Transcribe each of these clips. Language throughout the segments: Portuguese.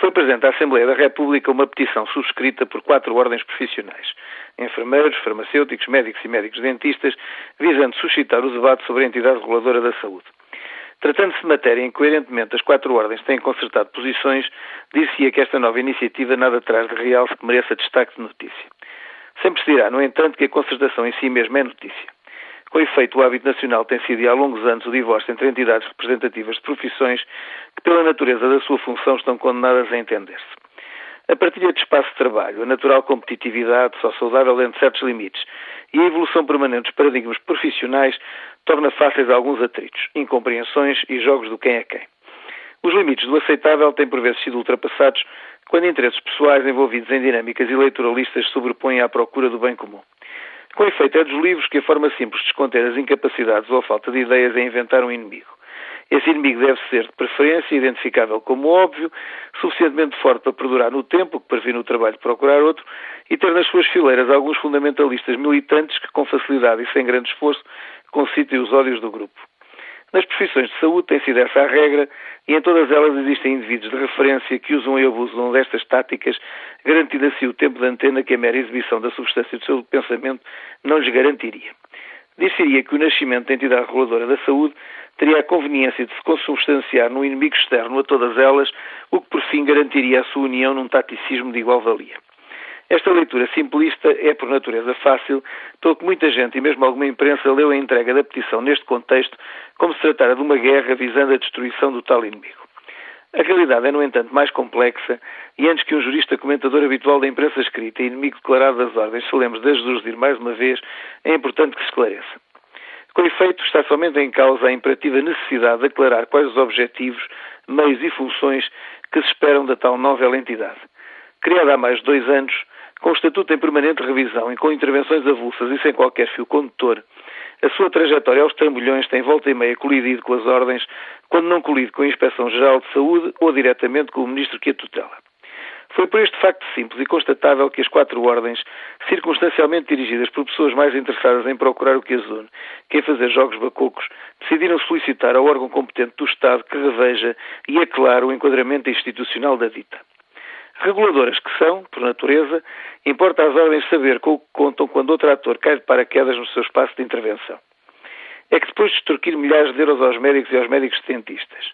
foi presente à Assembleia da República uma petição subscrita por quatro ordens profissionais, enfermeiros, farmacêuticos, médicos e médicos dentistas, visando suscitar o debate sobre a entidade reguladora da saúde. Tratando-se de matéria em que, coerentemente, as quatro ordens têm consertado posições, dir-se-ia que esta nova iniciativa nada traz de real que mereça destaque de notícia. Sempre se dirá, no entanto, que a concertação em si mesma é notícia. Com efeito, o hábito nacional tem sido há longos anos o divórcio entre entidades representativas de profissões que, pela natureza da sua função, estão condenadas a entender-se. A partilha de espaço de trabalho, a natural competitividade, só saudável dentro de certos limites, e a evolução permanente dos paradigmas profissionais torna fáceis alguns atritos, incompreensões e jogos do quem é quem. Os limites do aceitável têm por vezes sido ultrapassados quando interesses pessoais envolvidos em dinâmicas eleitoralistas sobrepõem à procura do bem comum. Com efeito, é dos livros que a forma simples de esconder as incapacidades ou a falta de ideias é inventar um inimigo. Esse inimigo deve ser, de preferência, identificável como óbvio, suficientemente forte para perdurar no tempo, que previne o trabalho de procurar outro, e ter nas suas fileiras alguns fundamentalistas militantes que, com facilidade e sem grande esforço, concitem os ódios do grupo. Nas profissões de saúde tem sido essa a regra e em todas elas existem indivíduos de referência que usam e abusam destas táticas, garantindo assim o tempo de antena que a mera exibição da substância do seu pensamento não lhes garantiria. Dir-se-ia que o nascimento da entidade reguladora da saúde teria a conveniência de se consubstanciar num inimigo externo a todas elas, o que por fim garantiria a sua união num taticismo de igual valia. Esta leitura simplista é por natureza fácil, pelo que muita gente e mesmo alguma imprensa leu a entrega da petição neste contexto como se tratara de uma guerra visando a destruição do tal inimigo. A realidade é, no entanto, mais complexa e antes que um jurista comentador habitual da imprensa escrita e inimigo declarado das ordens se lembre de ajudar mais uma vez, é importante que se esclareça. Com efeito, está somente em causa a imperativa necessidade de aclarar quais os objetivos, meios e funções que se esperam da tal nova entidade. Criada há mais de dois anos, com o estatuto em permanente revisão e com intervenções avulsas e sem qualquer fio condutor, a sua trajetória aos trambolhões tem volta e meia colidido com as ordens, quando não colide com a Inspeção-Geral de Saúde ou diretamente com o Ministro que a tutela. Foi por este facto simples e constatável que as quatro ordens, circunstancialmente dirigidas por pessoas mais interessadas em procurar o que as une que em fazer jogos bacocos, decidiram solicitar ao órgão competente do Estado que reveja e aclare o enquadramento institucional da dita. Reguladoras que são, por natureza, importa às ordens saber com o que contam quando outro ator cai de paraquedas no seu espaço de intervenção. É que depois de extorquir milhares de euros aos médicos e aos médicos dentistas,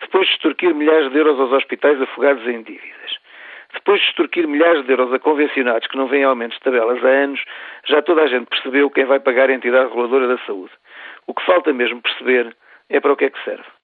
depois de extorquir milhares de euros aos hospitais afogados em dívidas, depois de extorquir milhares de euros a convencionados que não vêm aumentos de tabelas há anos, já toda a gente percebeu quem vai pagar a entidade reguladora da saúde. O que falta mesmo perceber é para o que é que serve.